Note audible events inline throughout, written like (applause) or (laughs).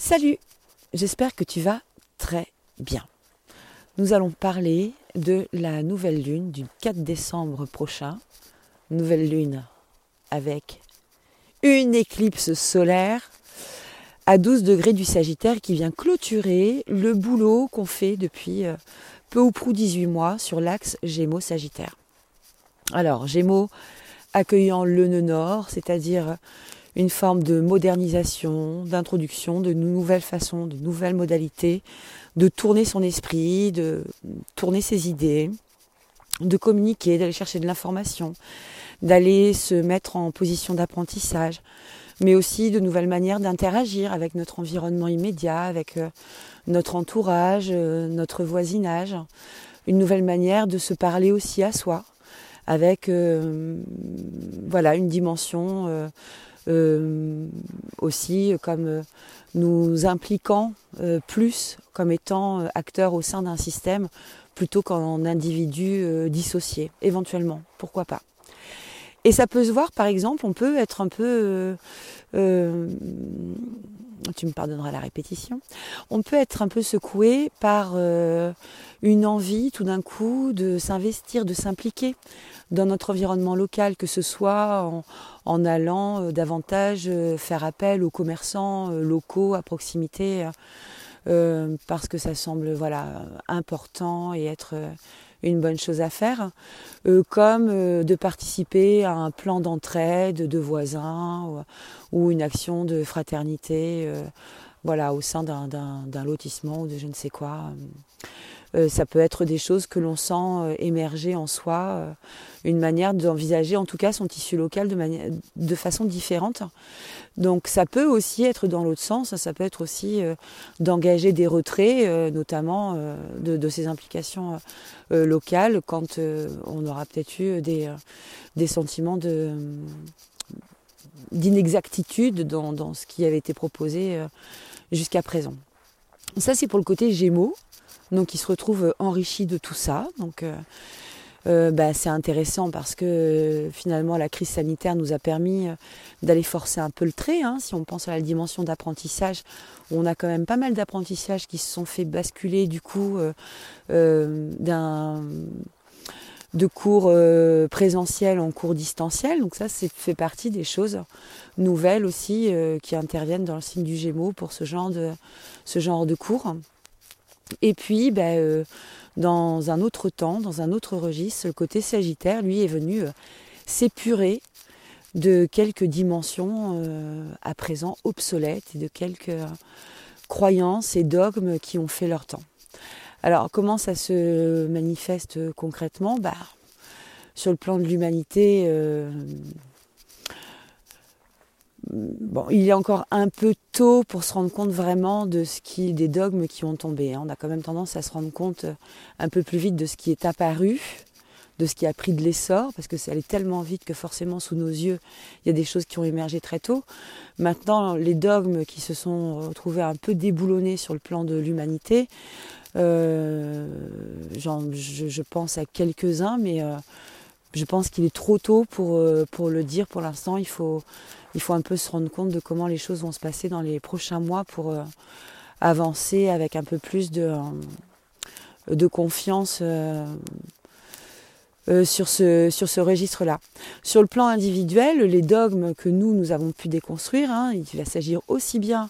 Salut, j'espère que tu vas très bien. Nous allons parler de la nouvelle lune du 4 décembre prochain. Nouvelle lune avec une éclipse solaire à 12 degrés du Sagittaire qui vient clôturer le boulot qu'on fait depuis euh, peu ou prou 18 mois sur l'axe Gémeaux-Sagittaire. Alors, Gémeaux accueillant le nœud nord, c'est-à-dire une forme de modernisation, d'introduction, de nouvelles façons, de nouvelles modalités, de tourner son esprit, de tourner ses idées, de communiquer, d'aller chercher de l'information, d'aller se mettre en position d'apprentissage, mais aussi de nouvelles manières d'interagir avec notre environnement immédiat, avec euh, notre entourage, euh, notre voisinage, une nouvelle manière de se parler aussi à soi, avec euh, voilà une dimension aussi comme euh, nous impliquant euh, plus comme étant acteurs au sein d'un système plutôt qu'en individu dissocié, éventuellement, pourquoi pas. Et ça peut se voir, par exemple, on peut être un peu tu me pardonneras la répétition, on peut être un peu secoué par euh, une envie tout d'un coup de s'investir, de s'impliquer dans notre environnement local, que ce soit en, allant euh, davantage euh, faire appel aux commerçants locaux à proximité, parce que ça semble voilà important et être une bonne chose à faire, euh, comme euh, de participer à un plan d'entraide de voisins ou, une action de fraternité euh, voilà, au sein d'un lotissement ou de je ne sais quoi. Euh, ça peut être des choses que l'on sent euh, émerger en soi, euh, une manière d'envisager en tout cas son tissu local de, de façon différente. Donc ça peut aussi être dans l'autre sens, ça peut être aussi d'engager des retraits, notamment de, ces implications locales, quand on aura peut-être eu des, des sentiments de d'inexactitude dans, dans, ce qui avait été proposé jusqu'à présent. Ça, c'est pour le côté Gémeaux donc il se retrouve enrichi de tout ça. Donc euh, euh, bah, c'est intéressant parce que finalement la crise sanitaire nous a permis euh, d'aller forcer un peu le trait. Hein. si on pense à la dimension d'apprentissage, on a quand même pas mal d'apprentissages qui se sont fait basculer du coup de cours présentiels en cours distanciels. Donc ça, c'est fait partie des choses nouvelles aussi qui interviennent dans le signe du Gémeaux pour ce genre de cours. Et puis, ben, dans un autre temps, dans un autre registre, le côté sagittaire, lui, est venu euh, s'épurer de quelques dimensions euh, à présent obsolètes et de quelques croyances et dogmes qui ont fait leur temps. Alors, comment ça se manifeste concrètement? Bah, Sur le plan de l'humanité, bon, il est encore un peu tôt pour se rendre compte vraiment de ce qui, des dogmes qui ont tombé. Hein. On a quand même tendance à se rendre compte euh, un peu plus vite de ce qui est apparu, de ce qui a pris de l'essor, parce que ça allait tellement vite que forcément sous nos yeux, il y a des choses qui ont émergé très tôt. Maintenant, les dogmes qui se sont retrouvés un peu déboulonnés sur le plan de l'humanité, euh, je, pense à quelques-uns, mais euh, je pense qu'il est trop tôt pour, euh, pour le dire pour l'instant. Il faut, il faut un peu se rendre compte de comment les choses vont se passer dans les prochains mois pour euh, avancer avec un peu plus de, euh, confiance sur ce, sur ce registre-là. Sur le plan individuel, les dogmes que nous, nous avons pu déconstruire, hein, il va s'agir aussi bien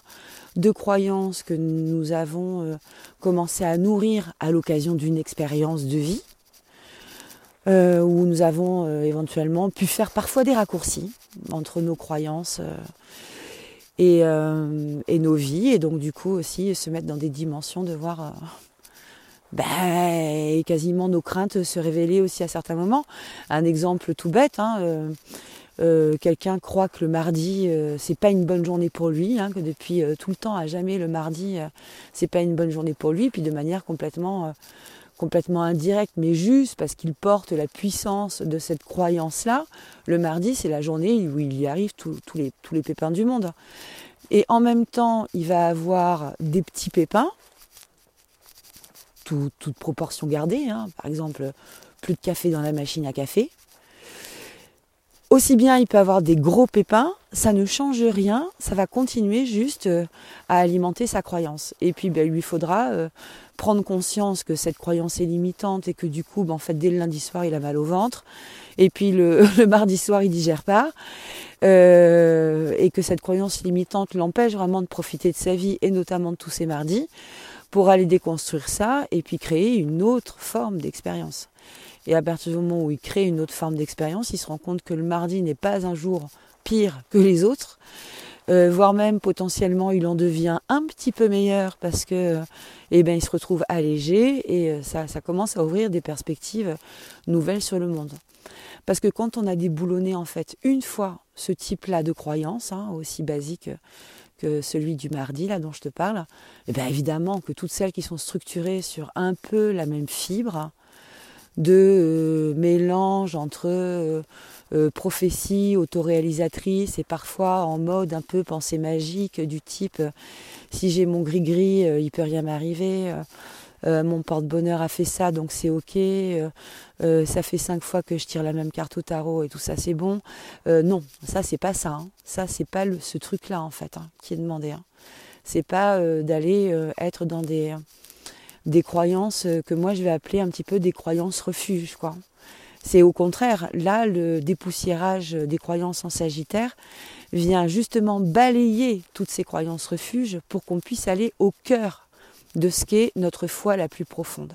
de croyances que nous avons commencé à nourrir à l'occasion d'une expérience de vie, euh, où nous avons euh, éventuellement pu faire parfois des raccourcis entre nos croyances euh, et, nos vies, et donc du coup aussi se mettre dans des dimensions de voir ben, quasiment nos craintes se révéler aussi à certains moments. Un exemple tout bête, hein, quelqu'un croit que le mardi c'est pas une bonne journée pour lui, hein, que depuis tout le temps à jamais le mardi c'est pas une bonne journée pour lui, puis de manière complètement complètement indirect, mais juste parce qu'il porte la puissance de cette croyance-là, le mardi, c'est la journée où il y arrive tous les, tous les pépins du monde. Et en même temps, il va avoir des petits pépins, toute proportion gardée, hein. par exemple, plus de café dans la machine à café. Aussi bien il peut avoir des gros pépins, ça ne change rien, ça va continuer juste euh, à alimenter sa croyance. Et puis ben, il lui faudra euh, prendre conscience que cette croyance est limitante et que du coup, ben, en fait, dès le lundi soir, il a mal au ventre. Et puis le, (laughs) mardi soir, il digère pas. Euh, et que cette croyance limitante l'empêche vraiment de profiter de sa vie et notamment de tous ses mardis pour aller déconstruire ça et puis créer une autre forme d'expérience. Et à partir du moment où il crée une autre forme d'expérience, il se rend compte que le mardi n'est pas un jour pire que les autres, euh, voire même potentiellement il en devient un petit peu meilleur parce que euh, eh ben, il se retrouve allégé et euh, ça, commence à ouvrir des perspectives nouvelles sur le monde. Parce que quand on a déboulonné en fait une fois ce type-là de croyance, hein, aussi basique que celui du mardi là dont je te parle, eh bien évidemment que toutes celles qui sont structurées sur un peu la même fibre, de euh, mélange entre euh, euh, prophétie autoréalisatrice et parfois en mode un peu pensée magique du type si j'ai mon gris-gris, il peut rien m'arriver. mon porte-bonheur a fait ça, donc c'est ok. ça fait cinq fois que je tire la même carte au tarot et tout ça, c'est bon. non, ça c'est pas ça. Hein. Ça c'est pas ce truc-là en fait hein, qui est demandé. Hein. C'est pas d'aller être dans des des croyances que moi je vais appeler un petit peu des croyances refuges. Quoi. C'est au contraire, là, le dépoussiérage des croyances en Sagittaire vient justement balayer toutes ces croyances refuges pour qu'on puisse aller au cœur de ce qu'est notre foi la plus profonde.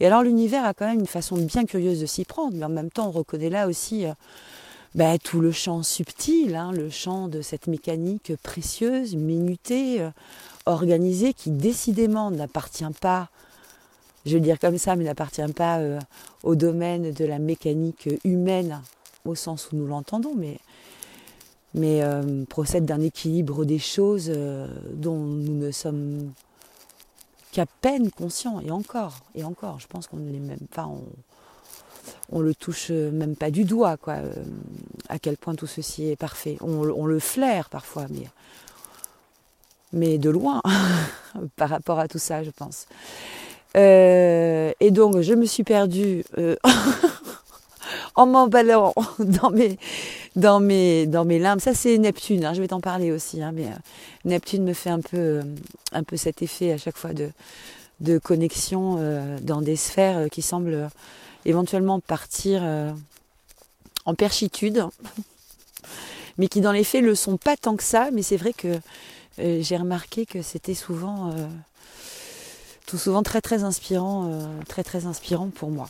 Et alors l'univers a quand même une façon bien curieuse de s'y prendre, mais en même temps on reconnaît là aussi euh, ben, tout le champ subtil, hein, le champ de cette mécanique précieuse, minutée, euh, organisée, qui décidément n'appartient pas, je vais dire comme ça, mais n'appartient pas euh, au domaine de la mécanique humaine au sens où nous l'entendons, mais, euh, procède d'un équilibre des choses dont nous ne sommes qu'à peine conscients, et encore, et encore, je pense qu'on ne l'est même pas, on le touche même pas du doigt, quoi, euh, à quel point tout ceci est parfait. On, le flaire parfois, mais, de loin (laughs) par rapport à tout ça, je pense. Euh, et donc, je me suis perdue euh, (laughs) en m'emballant dans mes, dans, mes, dans mes limbes. Ça, c'est Neptune, hein, je vais t'en parler aussi. Hein, mais Neptune me fait un peu, cet effet à chaque fois de connexion dans des sphères qui semblent éventuellement partir euh, en perchitude, (laughs) mais qui dans les faits le sont pas tant que ça, mais c'est vrai que euh, j'ai remarqué que c'était souvent euh, tout souvent très très inspirant, très très inspirant pour moi.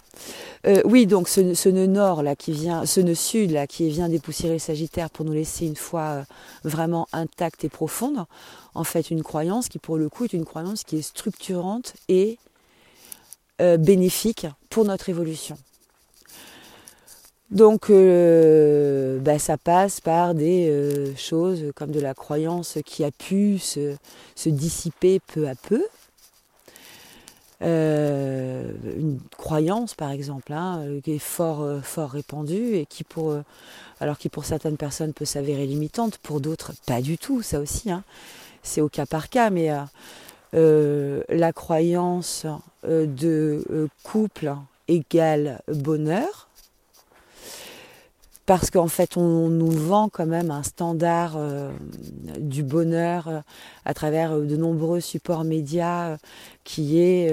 oui, donc ce, nœud nord là qui vient, ce nœud sud là qui vient dépoussiérer le Sagittaire pour nous laisser une foi vraiment intacte et profonde. En fait, une croyance qui pour le coup est une croyance qui est structurante et euh, bénéfique pour notre évolution. Donc euh, bah, ça passe par des euh, choses comme de la croyance qui a pu se, dissiper peu à peu. une croyance par exemple hein, qui est fort, fort répandue et qui pour, alors qui pour certaines personnes peut s'avérer limitante, pour d'autres pas du tout, ça aussi. Hein. C'est au cas par cas, mais la croyance euh, de euh, couple égale bonheur, parce qu'en fait on nous vend quand même un standard euh, du bonheur à travers de nombreux supports médias qui est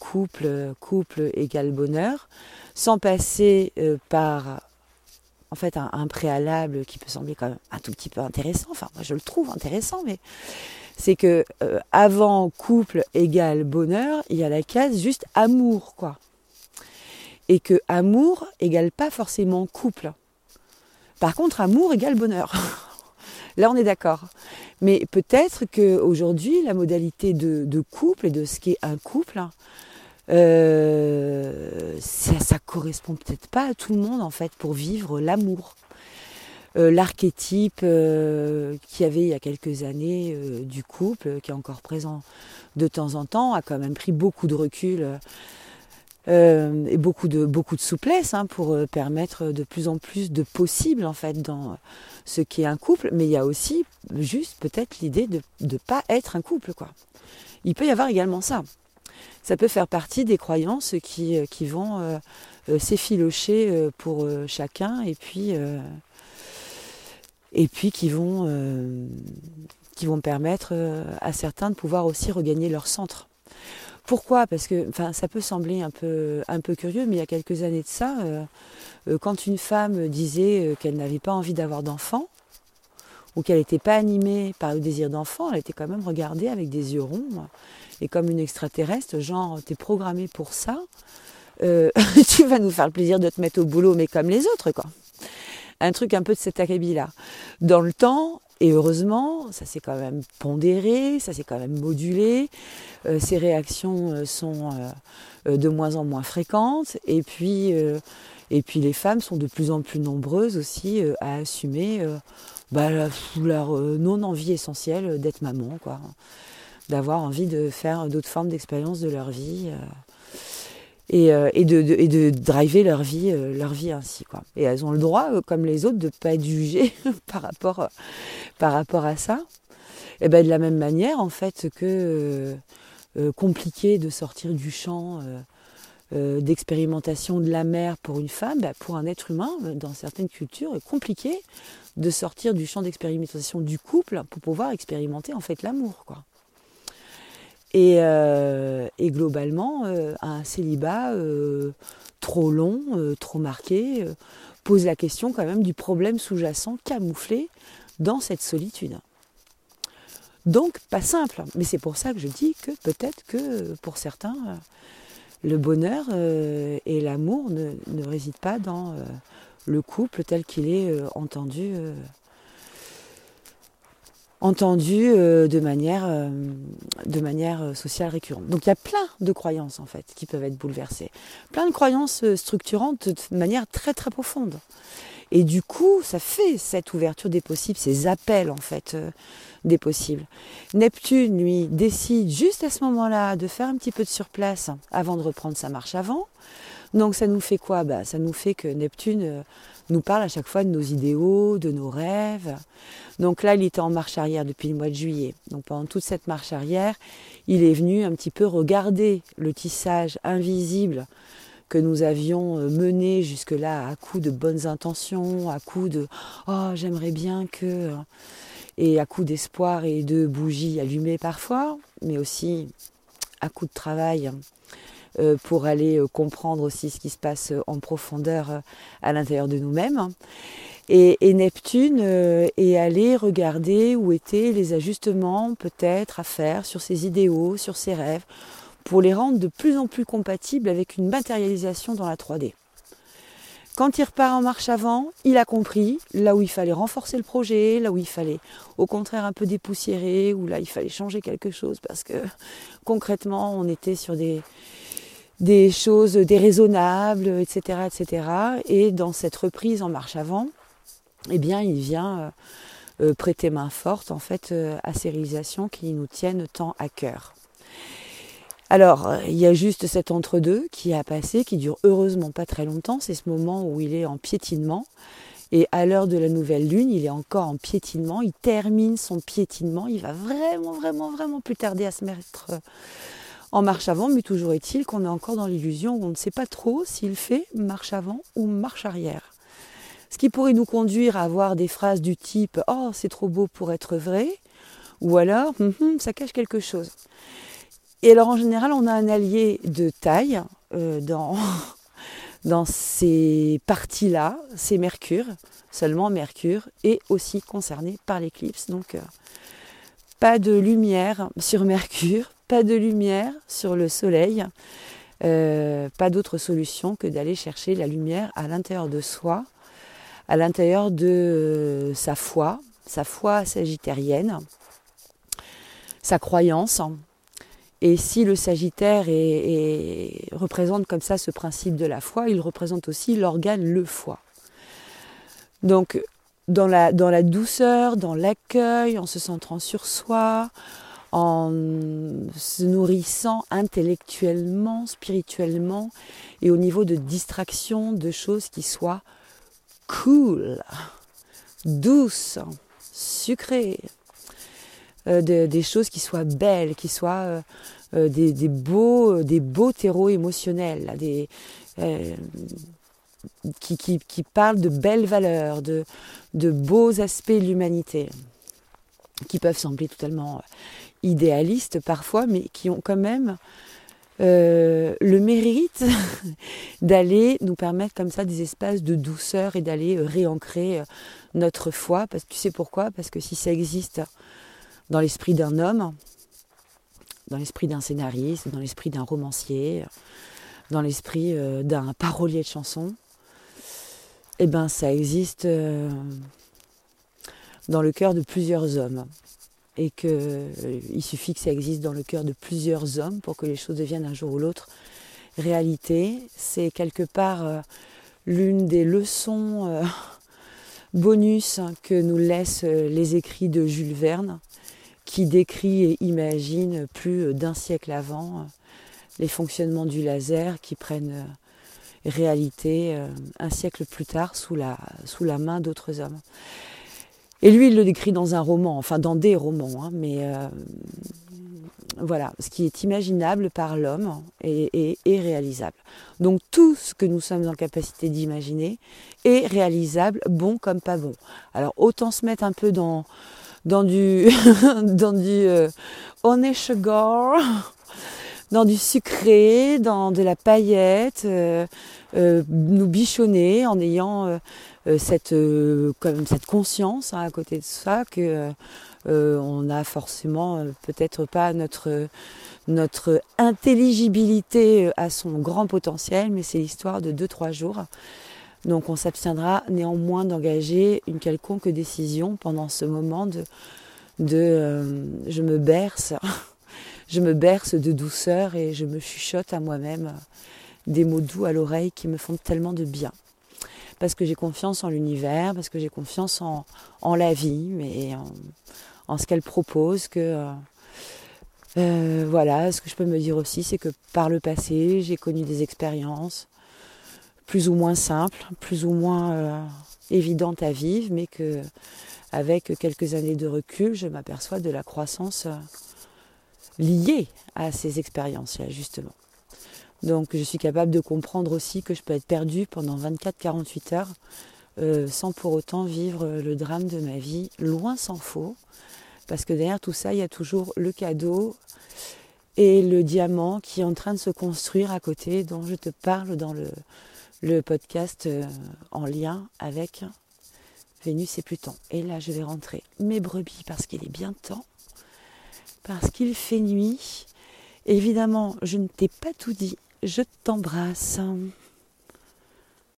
couple, couple égale bonheur, sans passer par en fait un, préalable qui peut sembler quand même un tout petit peu intéressant, enfin moi je le trouve intéressant, mais c'est que euh, avant couple égale bonheur, il y a la case juste amour, quoi. Et que amour égale pas forcément couple. Par contre, amour égale bonheur. (laughs) Là, on est d'accord. Mais peut-être qu'aujourd'hui, la modalité de, couple et de ce qu'est un couple, euh, ça, ça correspond peut-être pas à tout le monde en fait pour vivre l'amour. Euh, l'archétype euh, qu'il y avait il y a quelques années euh, du couple, qui est encore présent de temps en temps, a quand même pris beaucoup de recul et beaucoup de, beaucoup de souplesse hein, pour permettre de plus en plus de possibles en fait dans ce qui est un couple. Mais il y a aussi juste peut-être l'idée de ne pas être un couple. quoi. Il peut y avoir également ça. Ça peut faire partie des croyances qui, qui vont s'effilocher pour chacun et puis et puis qui vont qui vont permettre à certains de pouvoir aussi regagner leur centre. Pourquoi? Parce que enfin, ça peut sembler un peu, un peu curieux, mais il y a quelques années de ça, euh, euh, quand une femme disait euh, qu'elle n'avait pas envie d'avoir d'enfant, ou qu'elle n'était pas animée par le désir d'enfant, elle était quand même regardée avec des yeux ronds, et comme une extraterrestre, genre, t'es programmée pour ça, (laughs) tu vas nous faire le plaisir de te mettre au boulot, mais comme les autres, quoi. Un truc un peu de cet acabit-là. Dans le temps, et heureusement, ça s'est quand même pondéré, ça s'est quand même modulé. Euh, ces réactions euh, sont euh, de moins en moins fréquentes. Et puis, et puis les femmes sont de plus en plus nombreuses aussi à assumer bah, leur non-envie essentielle d'être maman, quoi. D'avoir envie de faire d'autres formes d'expérience de leur vie. Euh, et, de, et, de, driver leur vie, euh, leur vie ainsi. Quoi. Et elles ont le droit, euh, comme les autres, de ne pas être jugées (laughs) par, rapport, par rapport à ça. Et ben de la même manière, en fait, que compliqué de sortir du champ d'expérimentation de la mère pour une femme, ben, pour un être humain, dans certaines cultures, compliqué de sortir du champ d'expérimentation du couple pour pouvoir expérimenter en fait l'amour. quoi. Euh, et, globalement, euh, un célibat euh, trop long, trop marqué, pose la question quand même du problème sous-jacent camouflé dans cette solitude. Donc pas simple, mais c'est pour ça que je dis que peut-être que pour certains, le bonheur et l'amour ne, ne, résident pas dans le couple tel qu'il est entendu entendu euh, de manière, euh, euh, sociale récurrente. Donc il y a plein de croyances en fait qui peuvent être bouleversées, plein de croyances structurantes de manière très très profonde. Et du coup, ça fait cette ouverture des possibles, ces appels en fait des possibles. Neptune, lui, décide juste à ce moment-là de faire un petit peu de surplace avant de reprendre sa marche avant. Donc ça nous fait quoi? Bah, Ça nous fait que Neptune nous parle à chaque fois de nos idéaux, de nos rêves. Donc là, il était en marche arrière depuis le mois de juillet. Donc pendant toute cette marche arrière, il est venu un petit peu regarder le tissage invisible que nous avions euh, mené jusque-là à coup de bonnes intentions, à coup de oh j'aimerais bien que et à coup d'espoir et de bougies allumées parfois, mais aussi à coup de travail pour aller euh, comprendre aussi ce qui se passe euh, en profondeur à l'intérieur de nous-mêmes. Et, Neptune est allé regarder où étaient les ajustements peut-être à faire sur ses idéaux, sur ses rêves, pour les rendre de plus en plus compatibles avec une matérialisation dans la 3D. Quand il repart en marche avant, il a compris là où il fallait renforcer le projet, là où il fallait au contraire un peu dépoussiérer, où là il fallait changer quelque chose parce que concrètement on était sur des, des choses déraisonnables, etc., etc. Et dans cette reprise en marche avant, eh bien, il vient euh, euh, prêter main forte en fait euh, à ces réalisations qui nous tiennent tant à cœur. Alors, il y a juste cet entre-deux qui a passé, qui dure heureusement pas très longtemps. C'est ce moment où il est en piétinement. Et à l'heure de la nouvelle lune, il est encore en piétinement. Il termine son piétinement. Il va vraiment, vraiment, vraiment plus tarder à se mettre en marche avant, mais toujours est-il qu'on est encore dans l'illusion où on ne sait pas trop s'il fait marche avant ou marche arrière. Ce qui pourrait nous conduire à avoir des phrases du type Oh, c'est trop beau pour être vrai, ou alors hum, hum, ça cache quelque chose. Et alors en général, on a un allié de taille euh, dans, (laughs) dans ces parties-là, c'est Mercure, seulement Mercure est aussi concerné par l'éclipse. Donc euh, pas de lumière sur Mercure, pas de lumière sur le soleil, euh, pas d'autre solution que d'aller chercher la lumière à l'intérieur de soi, à l'intérieur de euh, sa foi, sa foi sagittarienne, sa croyance. Et si le Sagittaire représente comme ça ce principe de la foi, il représente aussi l'organe le foie. Donc dans la, dans la douceur, dans l'accueil, en se centrant sur soi, en se nourrissant intellectuellement, spirituellement et au niveau de distraction de choses qui soient cool, douces, sucrées, euh, des choses qui soient belles, qui soient euh, euh, des, beaux, des beaux terreaux émotionnels, qui, qui, parle de belles valeurs, de beaux aspects de l'humanité, qui peuvent sembler totalement idéalistes parfois, mais qui ont quand même euh, le mérite (laughs) d'aller nous permettre comme ça des espaces de douceur et d'aller euh, réancrer euh, notre foi. Parce que tu sais pourquoi? Parce que si ça existe dans l'esprit d'un homme, dans l'esprit d'un scénariste, dans l'esprit d'un romancier, dans l'esprit d'un parolier de chansons, eh ben ça existe dans le cœur de plusieurs hommes et qu'il euh, suffit que ça existe dans le cœur de plusieurs hommes pour que les choses deviennent un jour ou l'autre réalité. C'est quelque part euh, l'une des leçons euh, (laughs) bonus que nous laissent les écrits de Jules Verne, qui décrit et imagine plus d'un siècle avant les fonctionnements du laser qui prennent réalité un siècle plus tard sous la main d'autres hommes. Et lui, il le décrit dans un roman, enfin dans des romans, hein, mais euh, voilà, ce qui est imaginable par l'homme est, réalisable. Donc tout ce que nous sommes en capacité d'imaginer est réalisable, bon comme pas bon. Alors autant se mettre un peu dans, dans du, (laughs) dans du euh, dans du sucré, dans de la paillette, euh, euh, nous bichonner en ayant euh, cette, euh, comme cette conscience hein, à côté de ça que euh, on a forcément peut-être pas notre notre intelligibilité à son grand potentiel, mais c'est l'histoire de 2-3 jours. Donc on s'abstiendra néanmoins d'engager une quelconque décision pendant ce moment de, de je me berce, (laughs) je me berce de douceur et je me chuchote à moi-même des mots doux à l'oreille qui me font tellement de bien parce que j'ai confiance en l'univers, parce que j'ai confiance en, la vie, mais en, ce qu'elle propose, que euh, euh, voilà, ce que je peux me dire aussi, c'est que par le passé, j'ai connu des expériences plus ou moins simples, plus ou moins euh, évidentes à vivre, mais que avec quelques années de recul, je m'aperçois de la croissance liée à ces expériences-là, justement. Donc je suis capable de comprendre aussi que je peux être perdue pendant 24-48 heures euh, sans pour autant vivre le drame de ma vie, loin s'en faut. Parce que derrière tout ça, il y a toujours le cadeau et le diamant qui est en train de se construire à côté, dont je te parle dans le, podcast euh, en lien avec Vénus et Pluton. Et là, je vais rentrer mes brebis parce qu'il est bien temps, parce qu'il fait nuit. Évidemment, je ne t'ai pas tout dit je t'embrasse.